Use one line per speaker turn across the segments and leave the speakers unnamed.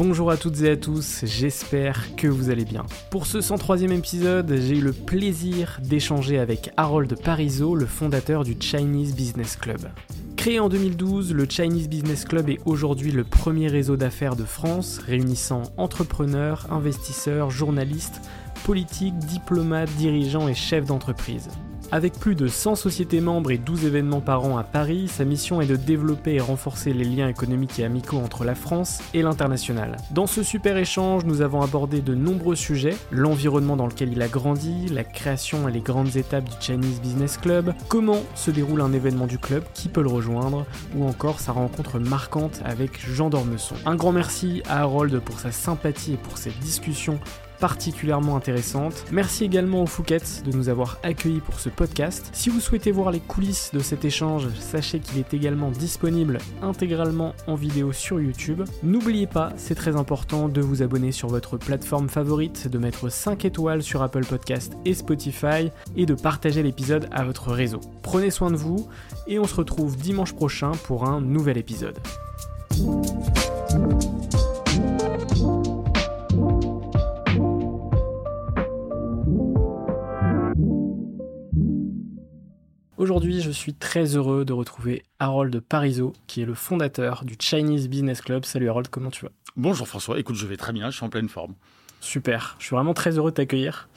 Bonjour à toutes et à tous, j'espère que vous allez bien. Pour ce 103e épisode, j'ai eu le plaisir d'échanger avec Harold Parizeau, le fondateur du Chinese Business Club. Créé en 2012, le Chinese Business Club est aujourd'hui le premier réseau d'affaires de France, réunissant entrepreneurs, investisseurs, journalistes, politiques, diplomates, dirigeants et chefs d'entreprise. Avec plus de 100 sociétés membres et 12 événements par an à Paris, sa mission est de développer et renforcer les liens économiques et amicaux entre la France et l'international. Dans ce super échange, nous avons abordé de nombreux sujets, l'environnement dans lequel il a grandi, la création et les grandes étapes du Chinese Business Club, comment se déroule un événement du club, qui peut le rejoindre, ou encore sa rencontre marquante avec Jean Dormesson. Un grand merci à Harold pour sa sympathie et pour cette discussion particulièrement intéressante. Merci également aux Fouquettes de nous avoir accueillis pour ce podcast. Si vous souhaitez voir les coulisses de cet échange, sachez qu'il est également disponible intégralement en vidéo sur YouTube. N'oubliez pas, c'est très important, de vous abonner sur votre plateforme favorite, de mettre 5 étoiles sur Apple Podcast et Spotify et de partager l'épisode à votre réseau. Prenez soin de vous et on se retrouve dimanche prochain pour un nouvel épisode. Aujourd'hui, je suis très heureux de retrouver Harold Parizeau, qui est le fondateur du Chinese Business Club. Salut Harold, comment tu vas?
Bonjour François, écoute, je vais très bien, je suis en pleine forme.
Super, je suis vraiment très heureux de t'accueillir.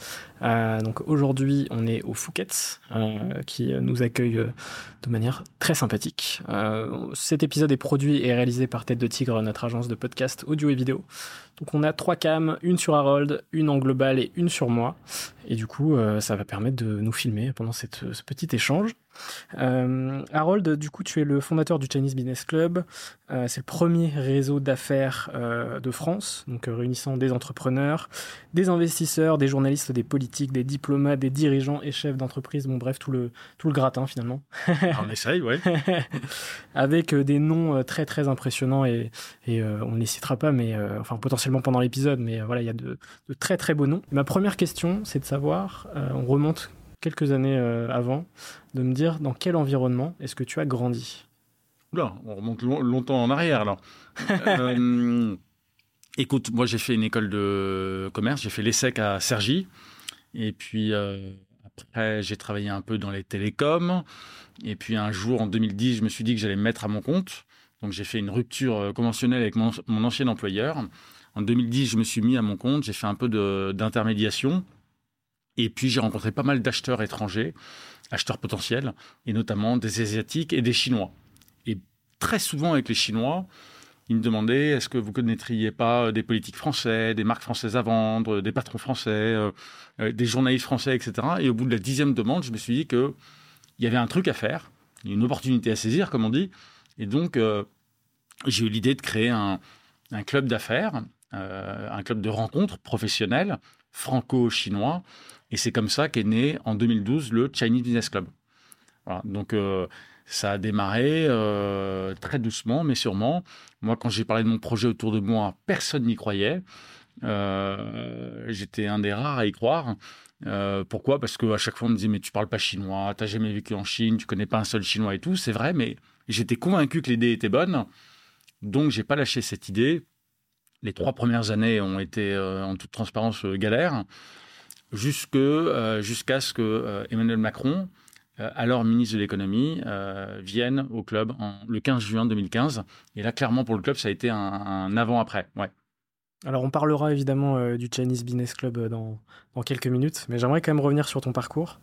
Euh, donc aujourd'hui, on est au Fouquet's, euh, qui nous accueille euh, de manière très sympathique. Euh, cet épisode est produit et réalisé par Tête de Tigre, notre agence de podcast audio et vidéo. Donc on a trois cams, une sur Harold, une en global et une sur moi. Et du coup, euh, ça va permettre de nous filmer pendant cette, ce petit échange. Euh, Harold, du coup, tu es le fondateur du Chinese Business Club. Euh, c'est le premier réseau d'affaires euh, de France, donc réunissant des entrepreneurs, des investisseurs, des journalistes, des politiques, des diplomates, des dirigeants et chefs d'entreprise. Bon, bref, tout le, tout le gratin finalement.
On essaye, ouais.
Avec des noms très très impressionnants et, et on ne les citera pas, mais enfin potentiellement pendant l'épisode, mais euh, voilà, il y a de, de très très beaux noms. Ma première question, c'est de savoir, euh, on remonte quelques années euh, avant, de me dire dans quel environnement est-ce que tu as grandi?
Oula, on remonte long- longtemps en arrière, là. Euh, écoute, moi, j'ai fait une école de commerce, j'ai fait l'ESSEC à Cergy. Et puis, euh, après, j'ai travaillé un peu dans les télécoms. Et puis, un jour, en 2010, je me suis dit que j'allais me mettre à mon compte. Donc, j'ai fait une rupture conventionnelle avec mon, mon ancien employeur. En 2010, je me suis mis à mon compte, j'ai fait un peu d'intermédiation. Et puis, j'ai rencontré pas mal d'acheteurs étrangers, acheteurs potentiels, et notamment des Asiatiques et des Chinois. Et très souvent, avec les Chinois, ils me demandaient est-ce que vous connaîtriez pas euh, des politiques français, des marques françaises à vendre, des patrons français, euh, euh, des journalistes français, etc. Et au bout de la dixième demande, je me suis dit qu'il y avait un truc à faire une opportunité à saisir, comme on dit. Et donc, j'ai eu l'idée de créer un club d'affaires, un club de rencontres professionnelles franco-chinois. Et c'est comme ça qu'est né en 2012 le Chinese Business Club. Donc ça a démarré euh, très doucement, mais sûrement. Moi, quand j'ai parlé de mon projet autour de moi, personne n'y croyait. Euh, j'étais un des rares à y croire. Euh, pourquoi? Parce qu'à chaque fois, on me disait, mais tu parles pas chinois, tu n'as jamais vécu en Chine, tu connais pas un seul chinois et tout. C'est vrai, mais j'étais convaincu que l'idée était bonne. Donc, j'ai pas lâché cette idée. Les trois premières années ont été, en toute transparence, galères, jusqu'à ce que Emmanuel Macron euh, alors ministre de l'économie, euh, viennent au club le 15 juin 2015. Et là, clairement, pour le club, ça a été un, avant-après. Ouais.
Alors, on parlera évidemment euh, du Chinese Business Club dans, quelques minutes, mais j'aimerais quand même revenir sur ton parcours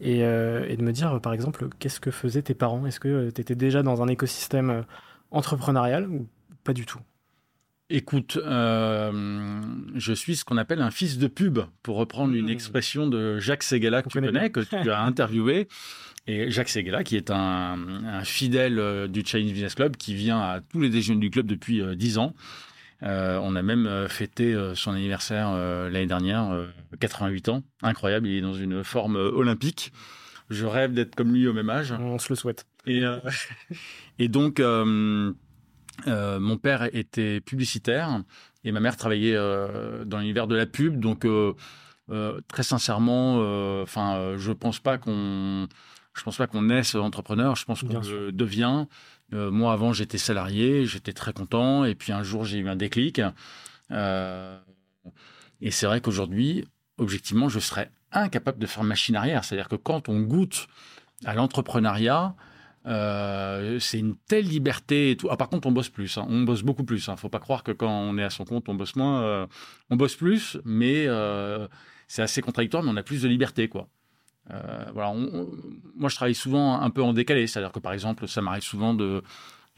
et, de me dire, par exemple, qu'est-ce que faisaient tes parents? Est-ce que tu étais déjà dans un écosystème entrepreneurial ou pas du tout?
Écoute, je suis ce qu'on appelle un fils de pub, pour reprendre une mmh. expression de Jacques Seguela que tu connais, que tu as interviewé. Et Jacques Seguela, qui est un, fidèle euh, du Chinese Business Club, qui vient à tous les déjeuners du club depuis 10 euh, ans. Euh, on a même fêté son anniversaire l'année dernière, 88 ans. Incroyable, il est dans une forme olympique. Je rêve d'être comme lui au même âge.
On se le souhaite.
Et, et donc, euh, mon père était publicitaire et ma mère travaillait euh, dans l'univers de la pub. Donc, euh, très sincèrement, enfin, je pense pas qu'on, je pense pas qu'on naisse entrepreneur. Je pense qu'on devient. moi, avant, j'étais salarié, j'étais très content, et puis un jour, j'ai eu un déclic. et c'est vrai qu'aujourd'hui, objectivement, je serais incapable de faire machine arrière. C'est-à-dire que quand on goûte à l'entrepreneuriat, euh, c'est une telle liberté et tout. Ah, par contre, on bosse plus. Hein. On bosse beaucoup plus. Hein. Faut pas croire que quand on est à son compte, on bosse moins. Euh, on bosse plus, mais euh, c'est assez contradictoire. Mais on a plus de liberté, quoi. voilà. moi, je travaille souvent un peu en décalé. C'est-à-dire que, par exemple, ça m'arrive souvent de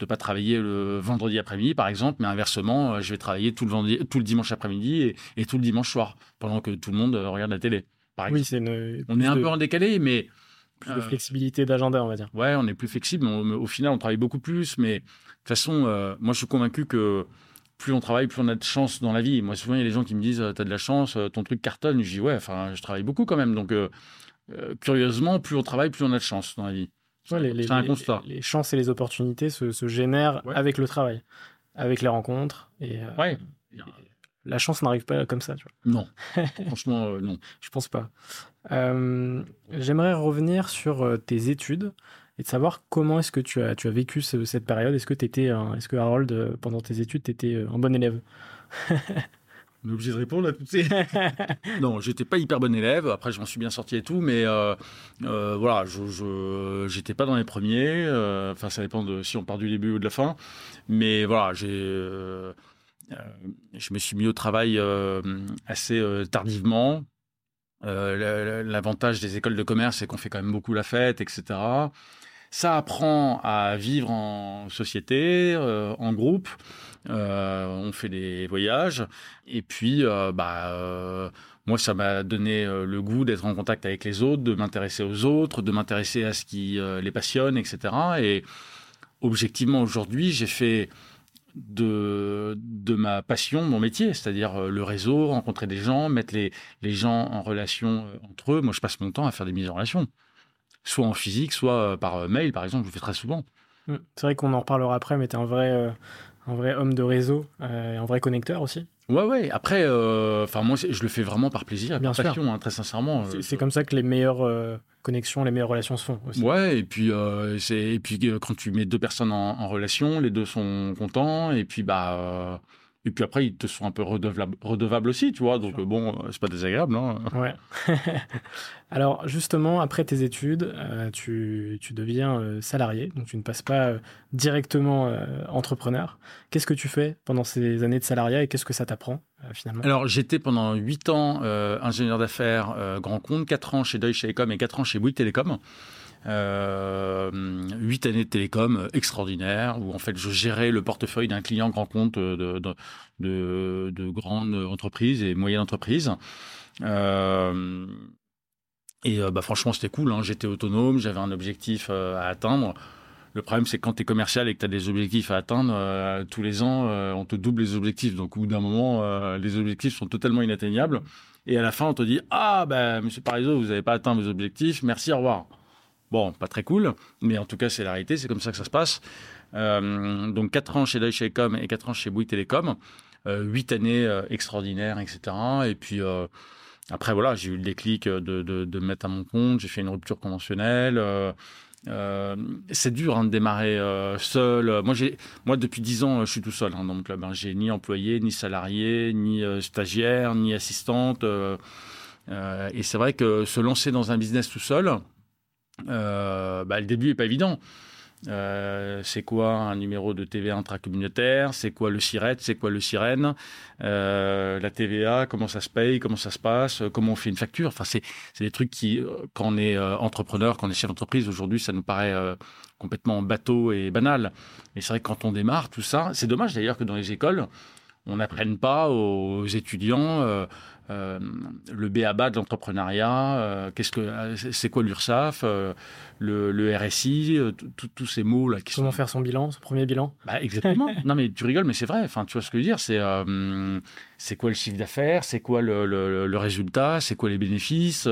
ne pas travailler le vendredi après-midi, par exemple, mais inversement, je vais travailler tout le, vendredi, tout le dimanche après-midi et, tout le dimanche soir, pendant que tout le monde regarde la télé.
Par oui, c'est une...
On est un peu en décalé, mais
plus de euh, flexibilité d'agenda, on va dire.
Ouais, on est plus flexible. au final, on travaille beaucoup plus. Mais de toute façon, euh, moi, je suis convaincu que plus on travaille, plus on a de chance dans la vie. Moi, souvent, il y a des gens qui me disent Tu as de la chance, ton truc cartonne. Je dis Ouais, enfin, je travaille beaucoup quand même. Donc, euh, curieusement, plus on travaille, plus on a de chance dans la vie.
c'est un constat. Les, chances et les opportunités se, génèrent avec le travail, avec les rencontres. Et,
ouais
la chance n'arrive pas comme ça, tu vois.
Non, franchement, euh, non.
Je pense pas. Euh, j'aimerais revenir sur euh, tes études et de savoir comment est-ce que tu as, tu as vécu cette période. Est-ce que, est-ce que Harold, pendant tes études, tu étais un bon élève?
On est obligé de répondre à toutes ces. non, j'étais pas hyper bon élève. Après, je m'en suis bien sorti et tout, mais voilà, je j'étais pas dans les premiers. Enfin, ça dépend de si on part du début ou de la fin. Mais voilà, j'ai je me suis mis au travail euh, assez euh, tardivement. L'avantage des écoles de commerce, c'est qu'on fait quand même beaucoup la fête, etc. Ça apprend à vivre en société, en groupe. on fait des voyages. Et puis, bah, moi, ça m'a donné le goût d'être en contact avec les autres, de m'intéresser aux autres, de m'intéresser à ce qui les passionne, etc. Et objectivement, aujourd'hui, j'ai fait de, de ma passion, mon métier, c'est-à-dire euh, le réseau, rencontrer des gens, mettre les, les gens en relation euh, entre eux. Moi, je passe mon temps à faire des mises en relation, soit en physique, soit euh, par mail, par exemple, je le fais très souvent.
Mmh. C'est vrai qu'on en reparlera après, mais tu es un vrai, un vrai homme de réseau un vrai connecteur aussi.
Ouais, ouais. Après, enfin moi, je le fais vraiment par plaisir, Bien par passion, hein, très sincèrement.
C'est comme ça que les meilleures connexions, les meilleures relations se font aussi.
Ouais, et puis, euh, et puis euh, quand tu mets deux personnes en, relation, les deux sont contents, et puis bah, euh, et puis après, ils te sont un peu redevables, aussi, tu vois. Donc, bon, euh, c'est pas désagréable, non
Ouais. Alors, justement, après tes études, euh, tu, tu, deviens euh, salarié, donc tu ne passes pas directement entrepreneur. Qu'est-ce que tu fais pendant ces années de salariat et qu'est-ce que ça t'apprend finalement?
Alors, j'étais pendant 8 ans ingénieur d'affaires grand compte, 4 ans chez Deutsche Telekom et 4 ans chez Bouygues Télécom. Euh, huit années de télécom extraordinaires où en fait je gérais le portefeuille d'un client grand compte de, de, de, grandes entreprises et moyennes entreprises. Euh, Et bah, franchement, c'était cool. Hein. J'étais autonome, j'avais un objectif à atteindre. Le problème, c'est quand tu es commercial et que tu as des objectifs à atteindre, tous les ans, on te double les objectifs. Donc, au bout d'un moment, les objectifs sont totalement inatteignables. Et à la fin, on te dit Ah, ben, monsieur Parizeau, vous n'avez pas atteint vos objectifs, merci, au revoir. Bon, pas très cool, mais en tout cas, c'est la réalité, c'est comme ça que ça se passe. Euh, donc, 4 ans chez Deutsche Telekom et 4 ans chez Bouygues Télécom, euh, 8 années euh, extraordinaires, etc. Et puis, euh, après, voilà, j'ai eu le déclic de, de, de, mettre à mon compte, j'ai fait une rupture conventionnelle. C'est dur hein, de démarrer seul. Moi, j'ai, moi, depuis 10 ans, je suis tout seul hein, dans mon. Hein. J'ai ni employé, ni salarié, ni stagiaire, ni assistante. et c'est vrai que se lancer dans un business tout seul, bah, le début est pas évident. Euh, c'est quoi un numéro de TVA intracommunautaire? C'est quoi le SIRET C'est quoi le SIREN euh, La TVA, comment ça se paye? Comment ça se passe? Comment on fait une facture? Enfin, c'est des trucs qui, euh, quand on est entrepreneur, quand on est chef d'entreprise, aujourd'hui, ça nous paraît complètement bateau et banal. Mais c'est vrai que quand on démarre, tout ça, c'est dommage d'ailleurs que dans les écoles, on n'apprenne pas aux étudiants euh, le BABA de l'entrepreneuriat, euh, qu'est-ce que euh, c'est quoi l'URSSAF, le, RSI, tous ces mots là
Comment faire son bilan, son premier bilan?
Bah, Exactement. non mais tu rigoles, mais c'est vrai. Enfin, tu vois ce que je veux dire. C'est c'est quoi le chiffre d'affaires? C'est quoi le, le résultat? C'est quoi les bénéfices?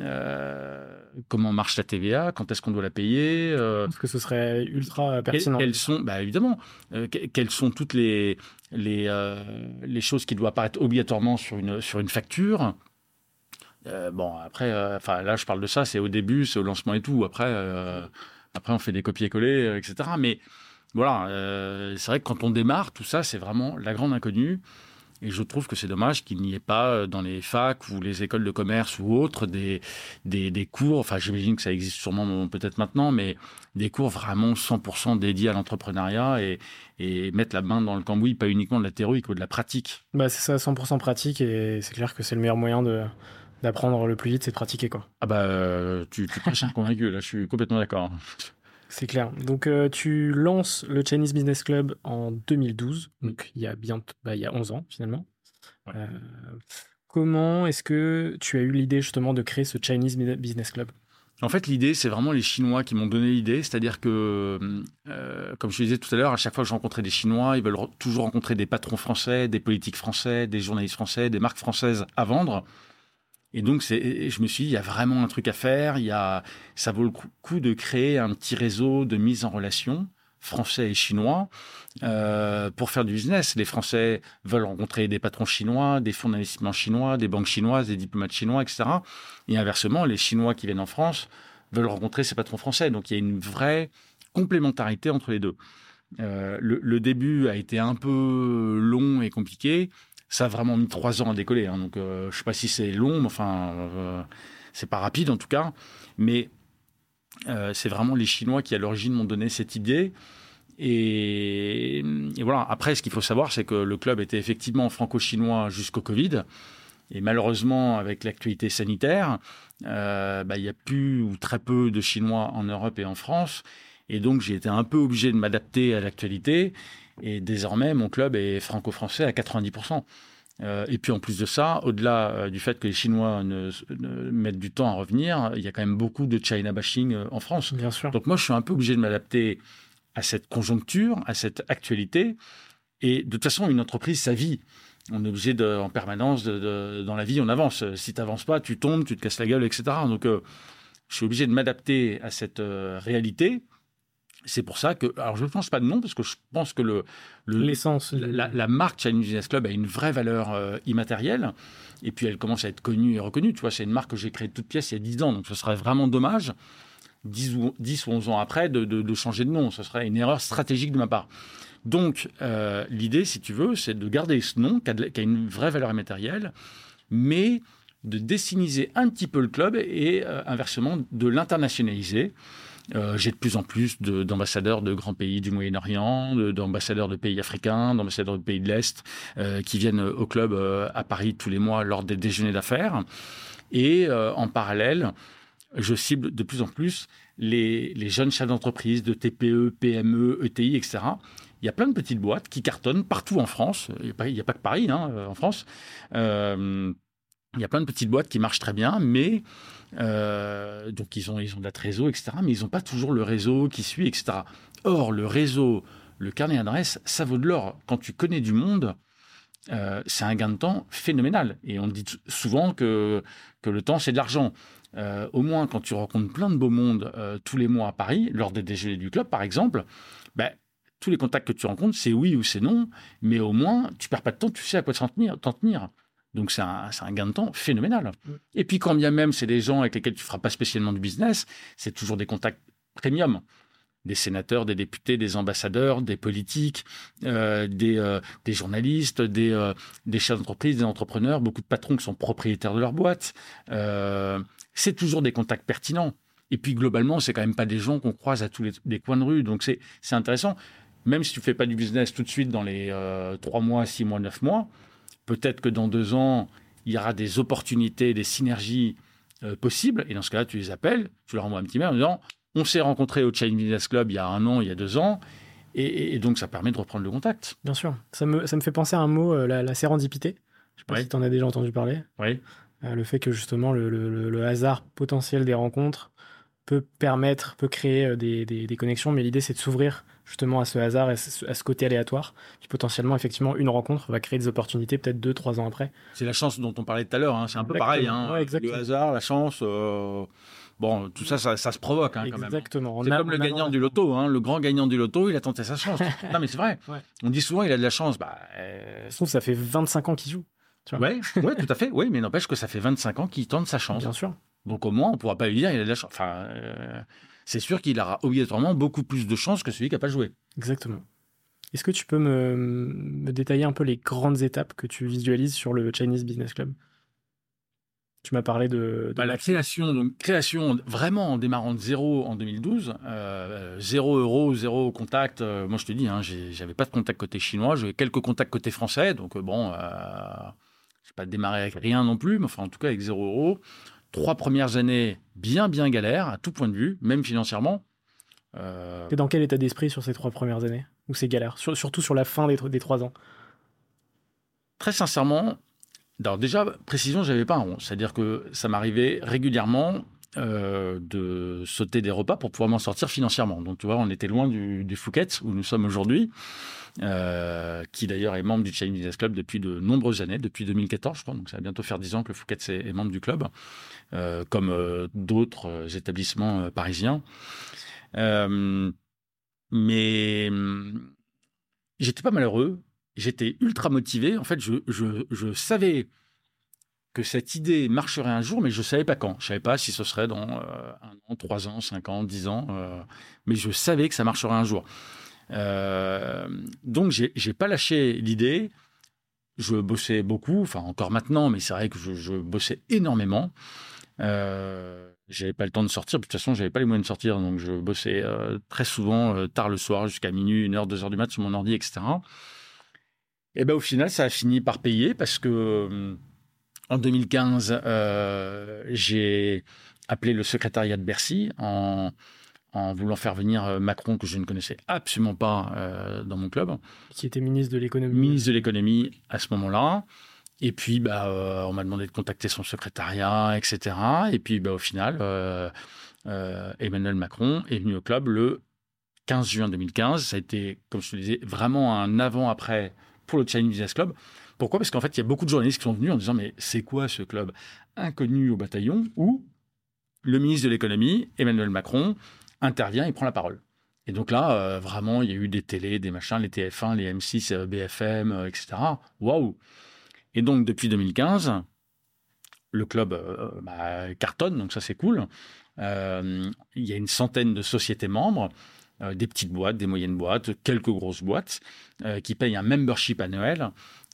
Euh, comment marche la TVA, quand est-ce qu'on doit la payer?
Euh, Parce que ce serait ultra pertinent.
Quelles, sont, bah évidemment, euh, quelles sont toutes les, les, les choses qui doivent apparaître obligatoirement sur une, sur une facture? Bon, après, enfin là, je parle de ça, c'est au début, c'est au lancement et tout. Après, après on fait des copier-coller, etc. Mais voilà, c'est vrai que quand on démarre, tout ça, c'est vraiment la grande inconnue. Et je trouve que c'est dommage qu'il n'y ait pas euh, dans les facs ou les écoles de commerce ou autres des, des, cours, enfin j'imagine que ça existe sûrement peut-être maintenant, mais des cours vraiment 100% dédiés à l'entrepreneuriat et, et mettre la main dans le cambouis, pas uniquement de la théorie, mais de la pratique.
Bah c'est ça, 100% pratique et c'est clair que c'est le meilleur moyen de d'apprendre le plus vite, c'est de pratiquer quoi.
Ah bah euh, tu, tu prêches un convaincu, là je suis complètement d'accord.
C'est clair. Donc, euh, tu lances le Chinese Business Club en 2012, donc il y a bien, bah, il y a 11 ans finalement. Euh, comment est-ce que tu as eu l'idée justement de créer ce Chinese Business Club?
En fait, l'idée, c'est vraiment les Chinois qui m'ont donné l'idée. C'est-à-dire que, euh, comme je disais tout à l'heure, à chaque fois que je rencontrais des Chinois, ils veulent toujours rencontrer des patrons français, des politiques français, des journalistes français, des marques françaises à vendre. Et donc, je me suis dit, il y a vraiment un truc à faire. Il y a, ça vaut le coup de créer un petit réseau de mise en relation français et chinois euh, pour faire du business. Les Français veulent rencontrer des patrons chinois, des fonds d'investissement chinois, des banques chinoises, des diplomates chinois, etc. Et inversement, les Chinois qui viennent en France veulent rencontrer ces patrons français. Donc, il y a une vraie complémentarité entre les deux. Euh, le, le, début a été un peu long et compliqué. Ça a vraiment mis trois ans à décoller. Hein, donc, euh, je sais pas si c'est long, mais enfin, euh, c'est pas rapide en tout cas. Mais euh, c'est vraiment les Chinois qui, à l'origine, m'ont donné cette idée. Et, voilà. Après, ce qu'il faut savoir, c'est que le club était effectivement franco-chinois jusqu'au Covid. Et malheureusement, avec l'actualité sanitaire, bah, il n'y a plus ou très peu de Chinois en Europe et en France. Et donc, j'ai été un peu obligé de m'adapter à l'actualité. Et désormais, mon club est franco-français à 90%. Euh, et puis en plus de ça, au-delà euh, du fait que les Chinois ne, mettent du temps à revenir, il y a quand même beaucoup de China bashing euh, en France.
Bien sûr.
Donc moi, je suis un peu obligé de m'adapter à cette conjoncture, à cette actualité. Et de toute façon, une entreprise, ça vit. On est obligé de, en permanence, de, dans la vie, on avance. Si tu n'avances pas, tu tombes, tu te casses la gueule, etc. Donc je suis obligé de m'adapter à cette réalité c'est pour ça que, alors je ne pense pas de nom parce que je pense que le,
l'essence,
la, marque Chinese Business Club a une vraie valeur euh, immatérielle et puis elle commence à être connue et reconnue. Tu vois, c'est une marque que j'ai créée toute pièce il y a 10 ans, donc ce serait vraiment dommage 10 ou, 10 ou 11 ans après de, changer de nom. Ce serait une erreur stratégique de ma part. Donc euh, l'idée, si tu veux, c'est de garder ce nom qui a, qui a, une vraie valeur immatérielle, mais de dessiniser un petit peu le club et euh, inversement de l'internationaliser. Euh, j'ai de plus en plus d'ambassadeurs de, grands pays du Moyen-Orient, d'ambassadeurs de, pays africains, d'ambassadeurs de pays de l'Est euh, qui viennent au club euh, à Paris tous les mois lors des déjeuners d'affaires. Et en parallèle, je cible de plus en plus les, jeunes chefs d'entreprise de TPE, PME, ETI, etc. Il y a plein de petites boîtes qui cartonnent partout en France. Il n'y a, pas que Paris, hein, en France il y a plein de petites boîtes qui marchent très bien, mais euh, donc ils ont, ils ont la trésor, etc. Mais ils n'ont pas toujours le réseau qui suit, etc. Or, le réseau, le carnet d'adresse, ça vaut de l'or. Quand tu connais du monde, euh, c'est un gain de temps phénoménal. Et on dit souvent que, que le temps, c'est de l'argent. Euh, au moins, quand tu rencontres plein de beaux mondes tous les mois à Paris, lors des déjeuners du club, par exemple, ben, tous les contacts que tu rencontres, c'est oui ou c'est non, mais au moins, tu perds pas de temps, tu sais à quoi t'en tenir. Donc c'est un, un, gain de temps phénoménal. Mm. Et puis quand bien même c'est des gens avec lesquels tu ne feras pas spécialement du business, c'est toujours des contacts premium. Des sénateurs, des députés, des ambassadeurs, des politiques, euh, des, euh, des, journalistes, des, euh, des chefs d'entreprise, des entrepreneurs, beaucoup de patrons qui sont propriétaires de leur boîte. C'est toujours des contacts pertinents. Et puis globalement, c'est quand même pas des gens qu'on croise à tous les, les, coins de rue. Donc c'est intéressant. Même si tu fais pas du business tout de suite dans les trois mois, six mois, neuf mois, Peut-être que dans deux ans, il y aura des opportunités, des synergies euh, possibles. Et dans ce cas-là, tu les appelles, tu leur envoies un petit mail en disant On s'est rencontrés au China Business Club il y a un an, il y a deux ans. Et, donc, ça permet de reprendre le contact.
Bien sûr. Ça me, ça me fait penser à un mot, euh, la, sérendipité. Je ne sais pas si tu en as déjà entendu parler.
Oui.
Euh, le fait que justement, le, le, hasard potentiel des rencontres peut permettre, peut créer des, des, des connexions, mais l'idée, c'est de s'ouvrir justement à ce hasard et à ce côté aléatoire, qui potentiellement, effectivement, une rencontre va créer des opportunités peut-être deux, trois ans après.
C'est la chance dont on parlait tout à l'heure, hein. c'est un peu pareil. Hein. le hasard, la chance, euh, bon, tout ça, ça, se provoque hein, quand même.
Exactement.
C'est comme le gagnant du loto, hein. le grand gagnant du loto, il a tenté sa chance. non, mais c'est vrai. On dit souvent, il a de la chance. Bah,
euh... Je trouve ça fait 25 ans qu'il joue.
Oui, ouais, tout à fait. Oui, mais n'empêche que ça fait 25 ans qu'il tente sa chance.
Bien sûr.
Donc au moins, on ne pourra pas lui dire il a de la chance. Enfin, euh, c'est sûr qu'il aura obligatoirement beaucoup plus de chances que celui qui n'a pas joué.
Exactement. Est-ce que tu peux me, détailler un peu les grandes étapes que tu visualises sur le Chinese Business Club? Tu m'as parlé de...
Bah, la création, donc création vraiment en démarrant de zéro en 2012, euh, zéro euro, zéro contact. Euh, moi je te dis, hein, j'avais pas de contact côté chinois, j'avais quelques contacts côté français, donc euh, bon, je n'ai pas démarré avec rien non plus, mais enfin en tout cas avec zéro euro trois premières années bien, bien galères, à tout point de vue, même financièrement.
Euh... Et dans quel état d'esprit sur ces trois premières années Ou ces galères Surtout sur la fin des, des trois ans?
Très sincèrement, alors déjà, précision, j'avais pas un rond. C'est-à-dire que ça m'arrivait régulièrement euh, de sauter des repas pour pouvoir m'en sortir financièrement. Donc, tu vois, on était loin du, du Phuket où nous sommes aujourd'hui. Euh, qui d'ailleurs est membre du Chinese Business Club depuis de nombreuses années, depuis 2014, je crois. Donc ça va bientôt faire 10 ans que le Fouquet est, membre du club, euh, comme euh, d'autres établissements parisiens. mais j'étais pas malheureux, j'étais ultra motivé. En fait, je, savais que cette idée marcherait un jour, mais je savais pas quand. Je savais pas si ce serait dans un an, trois ans, cinq ans, dix ans, mais je savais que ça marcherait un jour. Euh, donc, j'ai pas lâché l'idée. Je bossais beaucoup, enfin encore maintenant, mais c'est vrai que je, bossais énormément. Euh, j'avais pas le temps de sortir. De toute façon, j'avais pas les moyens de sortir, donc je bossais euh, très souvent euh, tard le soir, jusqu'à minuit, une heure, deux heures du mat sur mon ordi, etc. Et ben au final, ça a fini par payer parce que en 2015, j'ai appelé le secrétariat de Bercy en en voulant faire venir euh, Macron, que je ne connaissais absolument pas euh, dans mon club.
Qui était ministre de l'économie.
Ministre de l'économie à ce moment-là. Et puis, bah, euh, on m'a demandé de contacter son secrétariat, etc. Et puis, bah, au final, Emmanuel Macron est venu au club le 15 juin 2015. Ça a été, comme je te disais, vraiment un avant-après pour le Chinese Business Club. Pourquoi? Parce qu'en fait, il y a beaucoup de journalistes qui sont venus en disant Mais c'est quoi ce club? Inconnu au bataillon où le ministre de l'économie, Emmanuel Macron, intervient et prend la parole. Et donc là, euh, vraiment, il y a eu des télés, des machins, les TF1, les M6, BFM, etc. Waouh Et donc, depuis 2015, le club euh, bah, cartonne, donc ça c'est cool. Euh, il y a une centaine de sociétés membres, des petites boîtes, des moyennes boîtes, quelques grosses boîtes, qui payent un membership annuel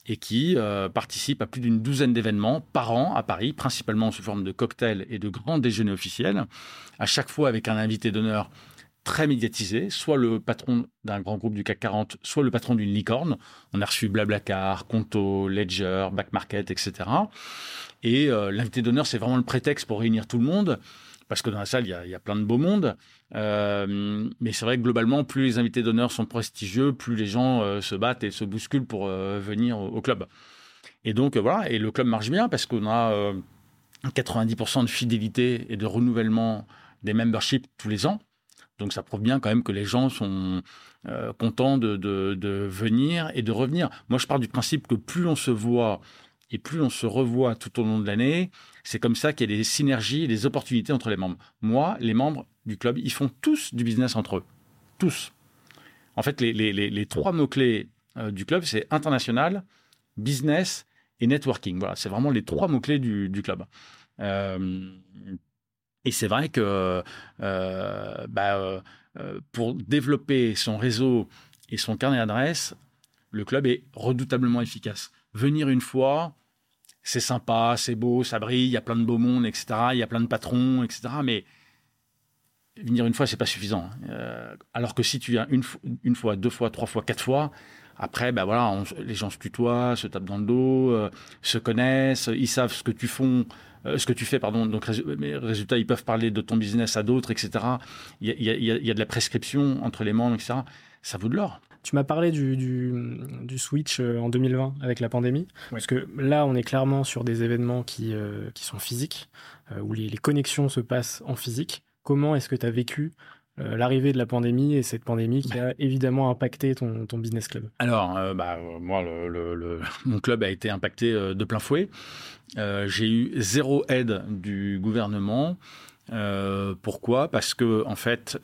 et qui participent à plus d'une douzaine d'événements par an à Paris, principalement sous forme de cocktails et de grands déjeuners officiels, à chaque fois avec un invité d'honneur très médiatisé, soit le patron d'un grand groupe du CAC 40, soit le patron d'une licorne. On a reçu Blablacar, Conto, Ledger, Back Market, etc. Et euh, l'invité d'honneur, c'est vraiment le prétexte pour réunir tout le monde, parce que dans la salle, il y a, plein de beaux mondes. Euh, mais c'est vrai que globalement, plus les invités d'honneur sont prestigieux, plus les gens euh, se battent et se bousculent pour venir au, club. Et donc, voilà, et le club marche bien parce qu'on a 90% de fidélité et de renouvellement des memberships tous les ans. Donc ça prouve bien quand même que les gens sont contents de, venir et de revenir. Moi, je pars du principe que plus on se voit et plus on se revoit tout au long de l'année, c'est comme ça qu'il y a des synergies des opportunités entre les membres. Moi, les membres du club, ils font tous du business entre eux. Tous. En fait, les, trois mots-clés euh, du club, c'est international, business et networking. Voilà, c'est vraiment les trois mots-clés du, club. Euh, et c'est vrai que euh, bah, pour développer son réseau et son carnet d'adresses, le club est redoutablement efficace. Venir une fois, c'est sympa, c'est beau, ça brille, il y a plein de beaux mondes, etc. Il y a plein de patrons, etc. Mais venir une fois, c'est pas suffisant. Euh, alors que si tu viens une, fois, deux fois, trois fois, quatre fois, après, ben voilà, les gens se tutoient, se tapent dans le dos, euh, se connaissent, ils savent ce que tu euh, ce que tu fais, pardon. Donc, résultat, ils peuvent parler de ton business à d'autres, etc. Il y, a, il y, a, de la prescription entre les membres, etc. Ça vaut de l'or.
Tu m'as parlé du, du, switch euh, en 2020 avec la pandémie, parce que là, on est clairement sur des événements qui, euh, qui sont physiques, euh, où les, connexions se passent en physique. Comment est-ce que tu as vécu l'arrivée de la pandémie et cette pandémie qui a évidemment impacté ton, ton business club?
Alors, bah, moi, le, mon club a été impacté de plein fouet. J'ai eu zéro aide du gouvernement. pourquoi? Parce que, en fait,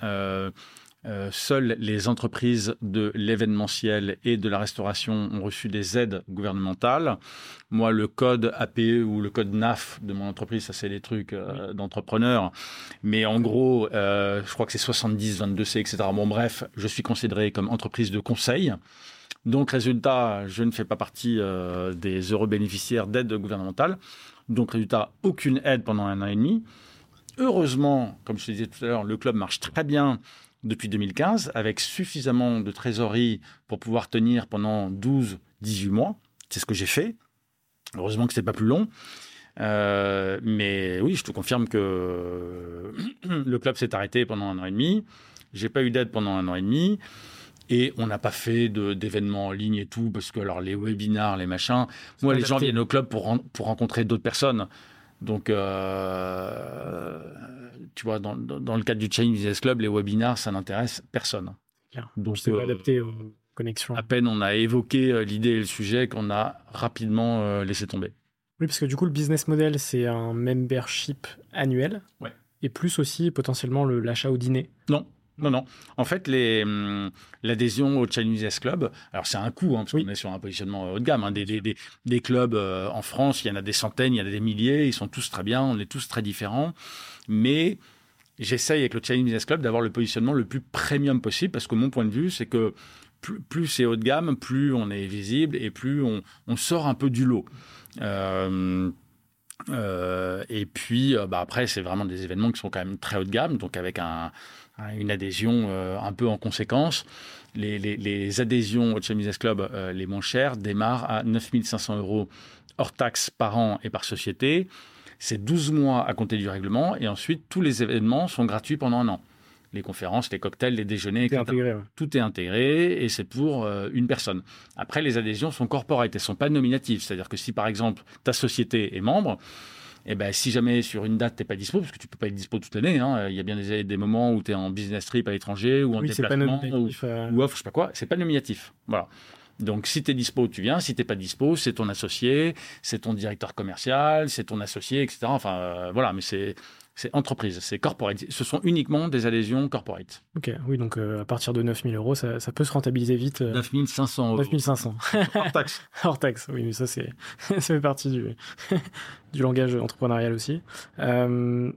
euh, seules les entreprises de l'événementiel et de la restauration ont reçu des aides gouvernementales. Moi, le code APE ou le code NAF de mon entreprise, ça c'est des trucs euh, d'entrepreneurs. Mais en gros, euh, je crois que c'est 70, 22C, etc. Bon, bref, je suis considéré comme entreprise de conseil. Donc, résultat, je ne fais pas partie des heureux bénéficiaires d'aides gouvernementales. Donc, résultat, aucune aide pendant un an et demi. Heureusement, comme je te disais tout à l'heure, le club marche très bien depuis 2015 avec suffisamment de trésorerie pour pouvoir tenir pendant 12-18 mois. C'est ce que j'ai fait. Heureusement que ce n'est pas plus long. Euh, mais oui, je te confirme que le club s'est arrêté pendant un an et demi. J'ai pas eu d'aide pendant un an et demi. Et on n'a pas fait d'événements en ligne et tout, parce que alors les webinars, les machins. Moi, les gens viennent au club pour, pour rencontrer d'autres personnes. Donc, euh, tu vois, dans, le cadre du Chinese Business Club, les webinars, ça n'intéresse personne.
Donc, c'est euh, adapté aux connexions.
À peine on a évoqué euh, l'idée et le sujet qu'on a rapidement laissé tomber.
Oui, parce que du coup, le business model, c'est un membership annuel.
Ouais.
Et plus aussi potentiellement l'achat au dîner.
Non, non, non. En fait, hum, l'adhésion au Chinese Club, alors c'est un coût, hein, parce qu'on est sur un positionnement haut de gamme. Hein, des, clubs euh, en France, il y en a des centaines, il y en a des milliers, ils sont tous très bien, on est tous très différents. Mais j'essaye avec le Chinese Club d'avoir le positionnement le plus premium possible, parce que mon point de vue, c'est que plus, c'est haut de gamme, plus on est visible et plus on, sort un peu du lot. Euh, euh, et puis, bah, après, c'est vraiment des événements qui sont quand même très haut de gamme, donc avec un, Hein, une adhésion euh, un peu en conséquence. Les, adhésions au Business Club euh, les moins chères démarrent à 9500 euros hors taxes par an et par société. C'est 12 mois à compter du règlement et ensuite tous les événements sont gratuits pendant un an. Les conférences, les cocktails, les déjeuners, etc. Tout est intégré et c'est pour euh, une personne. Après, les adhésions sont corporate, elles ne sont pas nominatives. C'est-à-dire que si par exemple ta société est membre, et eh ben, si jamais sur une date, tu n'es pas dispo, parce que tu peux pas être dispo toute l'année, hein, il y a bien des, des moments où tu es en business trip à l'étranger ou en déplacement ou, euh. ou, off, je sais pas quoi, c'est pas nominatif. Voilà. Donc, si tu es dispo, tu viens. Si tu n'es pas dispo, c'est ton associé, c'est ton directeur commercial, c'est ton associé, etc. Enfin, euh, voilà, mais c'est c'est entreprise, c'est corporate. Ce sont uniquement des adhésions corporate.
Ok, oui, donc euh, à partir de 9000 euros, ça, peut se rentabiliser vite.
9500 euros.
9500.
Hors taxe.
Hors taxe, oui, mais ça, c'est, ça fait partie du, du langage entrepreneurial aussi. Euh,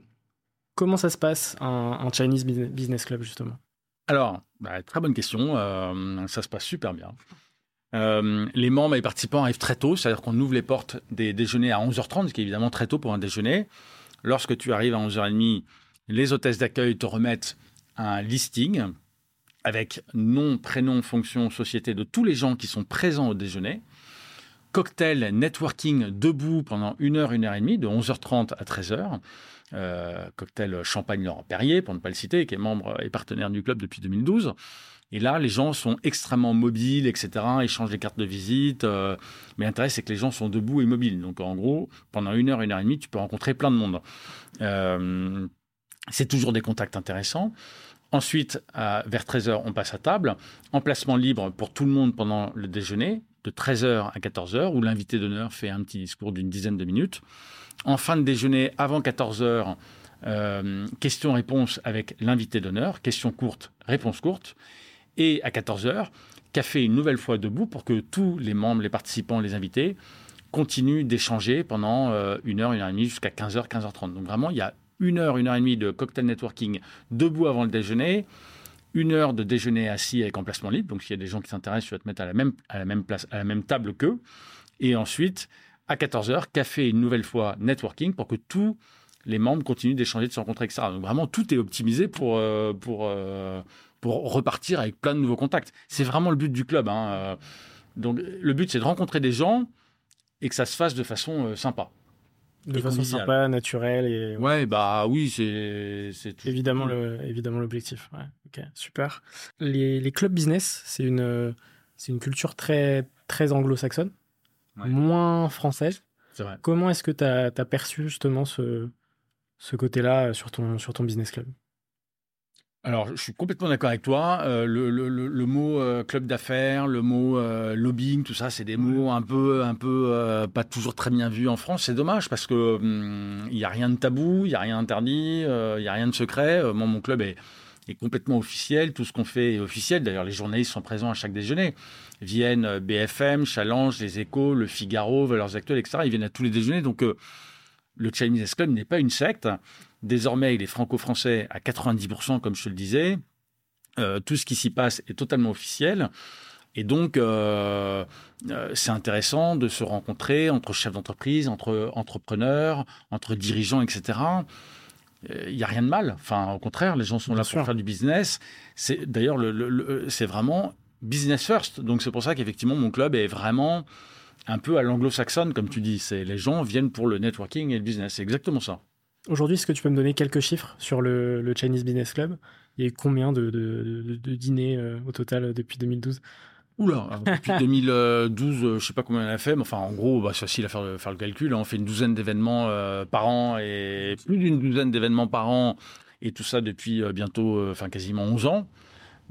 comment ça se passe, un, Chinese Business Club, justement?
Alors, bah, très bonne question. Euh, ça se passe super bien. les membres et les participants arrivent très tôt, c'est-à-dire qu'on ouvre les portes des déjeuners à 11h30, ce qui est évidemment très tôt pour un déjeuner. Lorsque tu arrives à 11h30, les hôtesses d'accueil te remettent un listing avec nom, prénom, fonction, société de tous les gens qui sont présents au déjeuner. cocktail networking debout pendant une heure, une heure et demie, de 11h30 à 13h. cocktail Champagne Laurent Perrier, pour ne pas le citer, qui est membre et partenaire du club depuis 2012. Et là, les gens sont extrêmement mobiles, etc., échangent des cartes de visite. mais l'intérêt, c'est que les gens sont debout et mobiles. Donc, en gros, pendant une heure, une heure et demie, tu peux rencontrer plein de monde. c'est toujours des contacts intéressants. Ensuite, vers 13h, on passe à table. Emplacement libre pour tout le monde pendant le déjeuner, de 13h à 14h, où l'invité d'honneur fait un petit discours d'une dizaine de minutes. En fin de déjeuner, avant 14h, euh, questions-réponses avec l'invité d'honneur, questions courtes, réponses courtes. Et à 14h, café une nouvelle fois debout pour que tous les membres, les participants, les invités continuent d'échanger pendant euh, une heure, une heure et demie jusqu'à 15h, 15h30. Donc vraiment, il y a une heure, une heure et demie de cocktail networking debout avant le déjeuner, une heure de déjeuner assis avec emplacement libre. Donc, s'il y a des gens qui s'intéressent, tu vas te mettre à la même, à la même place, à la même table qu'eux. Et ensuite, à 14 heures, café une nouvelle fois networking pour que tous les membres continuent d'échanger, de se rencontrer, etc. Donc, vraiment, tout est optimisé pour, euh, pour, euh, pour repartir avec plein de nouveaux contacts. C'est vraiment le but du club. Hein. Donc, le but, c'est de rencontrer des gens et que ça se fasse de façon euh, sympa
de façon sympa, naturelle et
ouais bah oui c'est c'est
évidemment le évidemment l'objectif ouais ok super les, les clubs business c'est une c'est une culture très très anglo-saxonne moins française
vrai.
comment est-ce que tu as, as, perçu justement ce ce côté-là sur ton sur ton business club?
Alors, je suis complètement d'accord avec toi. Euh, le, le, le, mot euh, club d'affaires, le mot euh, lobbying, tout ça, c'est des mots un peu, un peu pas toujours très bien vus en France. C'est dommage parce que hum, il n'y a rien de tabou, il n'y a rien d'interdit, il n'y a rien de secret. moi, mon club est, est complètement officiel. Tout ce qu'on fait est officiel. D'ailleurs, les journalistes sont présents à chaque déjeuner. Viennent BFM, Challenge, Les Échos, Le Figaro, Valeurs Actuelles, etc. Ils viennent à tous les déjeuners. Donc, le Chinese Club n'est pas une secte. Désormais, il est franco-français à 90%, comme je te le disais. Euh, tout ce qui s'y passe est totalement officiel. Et donc, euh, euh, c'est intéressant de se rencontrer entre chefs d'entreprise, entre entrepreneurs, entre dirigeants, etc. Il n'y a rien de mal. Enfin, au contraire, les gens sont là pour faire du business. C'est d'ailleurs, le, c'est vraiment business first. Donc, c'est pour ça qu'effectivement, mon club est vraiment un peu à l'anglo-saxonne, comme tu dis. C'est les gens viennent pour le networking et le business. C'est exactement ça.
Aujourd'hui, est-ce que tu peux me donner quelques chiffres sur le, Chinese Business Club? Il y a combien de, de, dîners euh, au total euh, depuis 2012
Oula, depuis 2012, je ne sais pas combien on a fait, mais enfin, en gros, bah, c'est facile à faire, faire le calcul. Hein. On fait une douzaine d'événements euh, par an et plus d'une douzaine d'événements par an, et tout ça depuis bientôt, enfin, quasiment 11 ans.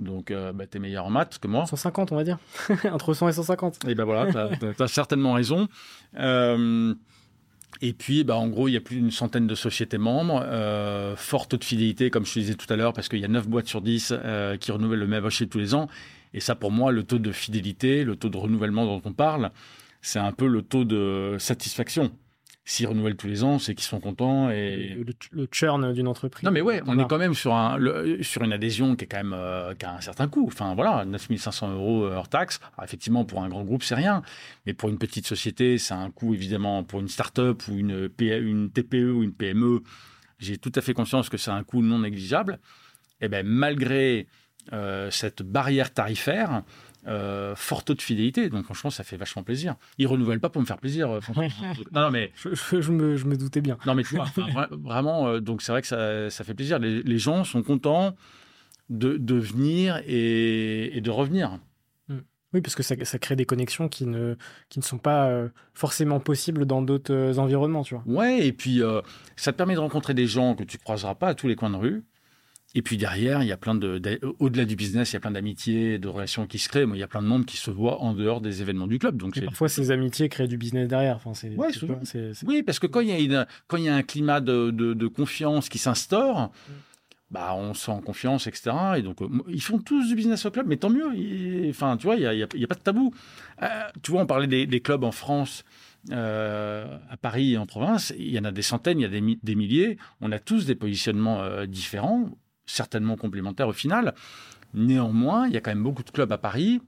Donc, bah, tu es meilleur en maths que moi.
150, on va dire. Entre 100 et 150.
Et ben voilà, tu as, certainement raison. Et puis, bah, en gros, il y a plus d'une centaine de sociétés membres, euh, fort taux de fidélité, comme je te disais tout à l'heure, parce qu'il y a 9 boîtes sur 10 euh, qui renouvellent le même marché tous les ans. Et ça, pour moi, le taux de fidélité, le taux de renouvellement dont on parle, c'est un peu le taux de satisfaction s'ils renouvellent tous les ans, c'est qu'ils sont contents. Et...
Le, churn d'une entreprise.
Non, mais ouais, on est quand même sur, un, sur une adhésion qui, est quand même, euh, qui a un certain coût. Enfin, voilà, 9500 euros hors taxe. effectivement, pour un grand groupe, c'est rien. Mais pour une petite société, c'est un coût, évidemment, pour une start-up ou une, une TPE ou une PME. J'ai tout à fait conscience que c'est un coût non négligeable. Et eh bien, malgré euh, cette barrière tarifaire, euh, fort taux de fidélité. Donc franchement, ça fait vachement plaisir. Ils renouvellent pas pour me faire plaisir. Euh,
non, non, mais je, me, je, me, doutais bien.
Non, mais tu vois, vraiment, euh, donc c'est vrai que ça, ça, fait plaisir. Les, gens sont contents de, de venir et, et, de revenir.
Mm. Oui, parce que ça, ça, crée des connexions qui ne, qui ne sont pas forcément possibles dans d'autres environnements, tu vois.
Ouais, et puis ça te permet de rencontrer des gens que tu croiseras pas à tous les coins de rue. Et puis derrière, il y a plein de, au-delà du business, il y a plein d'amitiés, de relations qui se créent. Il y a plein de monde qui se voit en dehors des événements du club. Donc,
parfois, ces amitiés créent du business derrière. Enfin, c'est,
Oui, parce que quand il y a, une, quand il y a un climat de, de, confiance qui s'instaure, mm. bah, on se sent en confiance, etc. Et donc, euh, ils font tous du business au club, mais tant mieux. enfin, tu vois, il n'y a, y a, pas de tabou. Euh, tu vois, on parlait des, des clubs en France. Euh, à Paris et en province, il y en a des centaines, il y a des, des milliers. On a tous des positionnements différents certainement complémentaires au final. Néanmoins, il y a quand même beaucoup de clubs à Paris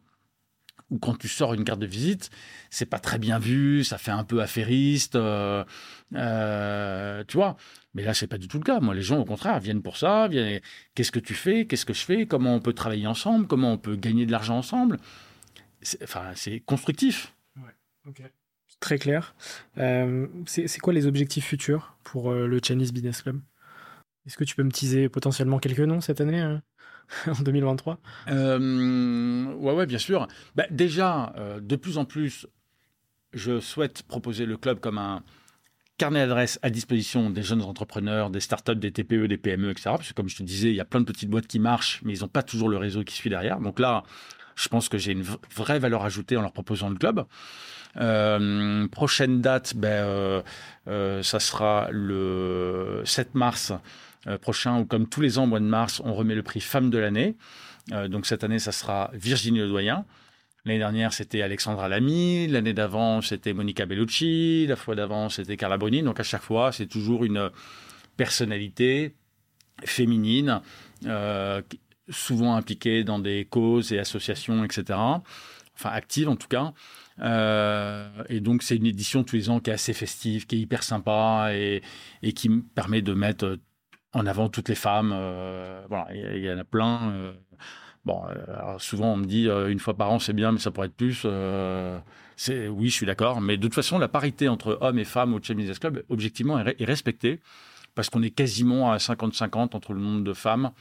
où quand tu sors une carte de visite, c'est pas très bien vu, ça fait un peu affairiste, euh, euh, tu vois. Mais là, c'est pas du tout le cas. Moi, les gens, au contraire, viennent pour ça. Viennent. Qu'est-ce que tu fais Qu'est-ce que je fais Comment on peut travailler ensemble Comment on peut gagner de l'argent ensemble Enfin, c'est constructif.
Ouais. Très clair. c'est quoi les objectifs futurs pour le Chinese Business Club? Est-ce que tu peux me teaser potentiellement quelques noms cette année en 2023
Ouais, ouais, bien sûr. Bah, déjà, de plus en plus, je souhaite proposer le club comme un carnet d'adresses à disposition des jeunes entrepreneurs, des startups, des TPE, des PME, etc. Parce que comme je te disais, il y a plein de petites boîtes qui marchent, mais ils n'ont pas toujours le réseau qui suit derrière. Donc là, je pense que j'ai une vraie valeur ajoutée en leur proposant le club. Euh, prochaine date, ben, euh, euh, ça sera le 7 mars prochain, où comme tous les ans, au mois de mars, on remet le prix Femme de l'année. donc cette année, ça sera Virginie Ledoyen. L'année dernière, c'était Alexandra Lamy. L'année d'avant, c'était Monica Bellucci. La fois d'avant, c'était Carla Bruni. Donc à chaque fois, c'est toujours une personnalité féminine, euh, souvent impliquée dans des causes et associations, etc. Enfin, active en tout cas. Euh, et donc, c'est une édition tous les ans qui est assez festive, qui est hyper sympa et, qui me permet de mettre en avant toutes les femmes. Euh, voilà, il y, en a plein. Bon, euh, souvent on me dit euh, une fois par an c'est bien, mais ça pourrait être plus. Euh, c'est oui, je suis d'accord, mais de toute façon la parité entre hommes et femmes au Champions Club objectivement est, respectée parce qu'on est quasiment à 50-50 entre le nombre de femmes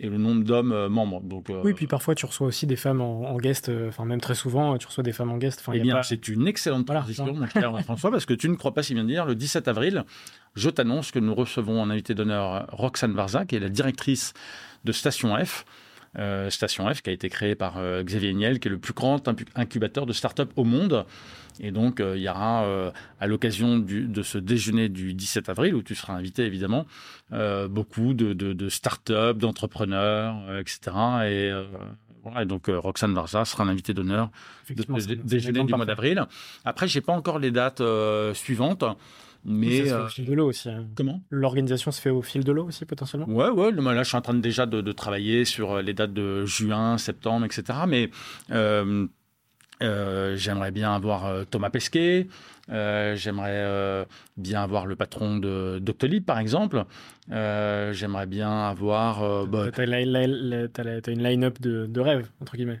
et le nombre d'hommes membres. Donc,
oui, puis parfois tu reçois aussi des femmes en, guest, enfin même très souvent tu reçois des femmes en guest.
Eh bien, c'est une excellente transition, mon cher François, parce que tu ne crois pas si bien dire. Le 17 avril, je t'annonce que nous recevons en invité d'honneur Roxane Varza, qui est la directrice de Station F. Euh, Station F, qui a été créée par euh, Xavier Niel, qui est le plus grand incubateur de start-up au monde. Et donc, euh, il y aura, à l'occasion de ce déjeuner du 17 avril, où tu seras invité évidemment, beaucoup de, de, start-up, d'entrepreneurs, etc. Et, donc, Roxane Varza sera l'invité d'honneur de ce déjeuner du mois d'avril. Après, je n'ai pas encore les dates suivantes. Mais
ça se fait au euh, fil de l'eau aussi. Hein.
Comment?
L'organisation se fait au fil de l'eau aussi potentiellement?
Ouais, ouais. Là, je suis en train déjà de, travailler sur euh, les dates de juin, septembre, etc. Mais euh, j'aimerais bien avoir Thomas Pesquet. j'aimerais bien avoir le patron de Doctolib, par exemple. j'aimerais bien avoir.
Bah... Tu as, une line-up de, de rêve, entre guillemets.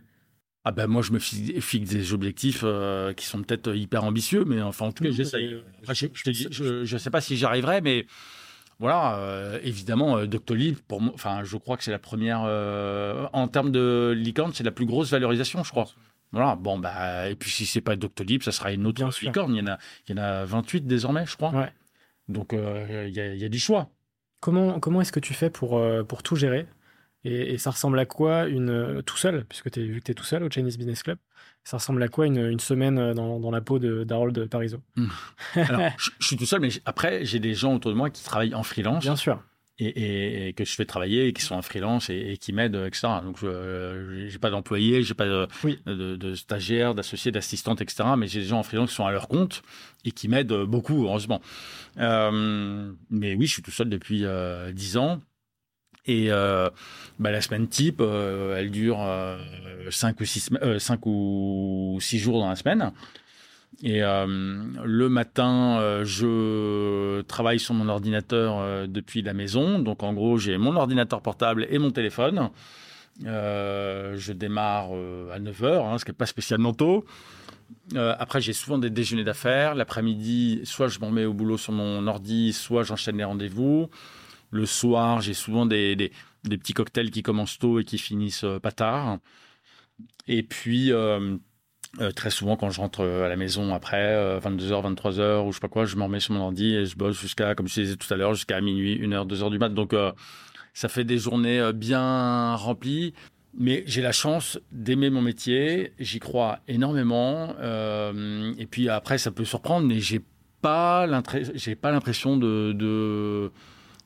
Ah ben moi je me fixe des objectifs euh, qui sont peut-être hyper ambitieux, mais enfin en tout cas j'essaye. Je ne sais pas si j'y arriverai, mais voilà, euh, évidemment euh, Doctolib, pour moi, enfin je crois que c'est la première en termes de licorne, c'est la plus grosse valorisation, je crois. Voilà, bon bah et puis si c'est pas Doctolib, ça sera une autre licorne. Il y en a, il y en a 28 désormais, je crois. Ouais. Donc il y, a, il y a du choix.
Comment comment est-ce que tu fais pour pour tout gérer? Et, ça ressemble à quoi une euh, tout seul, puisque tu es, vu que tu es tout seul au Chinese Business Club, ça ressemble à quoi une, une semaine euh, dans, dans, la peau d'Harold Parizeau?
Hmm. Alors, je, suis tout seul, mais après, j'ai des gens autour de moi qui travaillent en freelance.
Bien sûr.
Et, et, que je fais travailler, et qui sont en freelance et, qui m'aident, etc. Donc, je n'ai pas d'employés, j'ai pas de, de, de, stagiaires, d'associés, d'assistantes, etc. Mais j'ai des gens en freelance qui sont à leur compte et qui m'aident beaucoup, heureusement. Euh, mais oui, je suis tout seul depuis euh, 10 ans. Et euh, bah, la semaine type, euh, elle dure 5 euh, ou 6 cinq ou six jours dans la semaine. Et le matin, je travaille sur mon ordinateur depuis la maison. Donc en gros, j'ai mon ordinateur portable et mon téléphone. je démarre à 9h, hein, ce qui n'est pas spécialement tôt. après, j'ai souvent des déjeuners d'affaires. L'après-midi, soit je m'en mets au boulot sur mon ordi, soit j'enchaîne les rendez-vous. Le soir, j'ai souvent des, petits cocktails qui commencent tôt et qui finissent euh, pas tard. Et puis, euh, euh, très souvent, quand je rentre à la maison après 22h, 23h ou je sais pas quoi, je me remets sur mon ordi et je bosse jusqu'à, comme je disais tout à l'heure, jusqu'à minuit, 1h, 2h du mat. Donc, ça fait des journées bien remplies. Mais j'ai la chance d'aimer mon métier, j'y crois énormément. et puis après, ça peut surprendre, mais j'ai pas l'impression de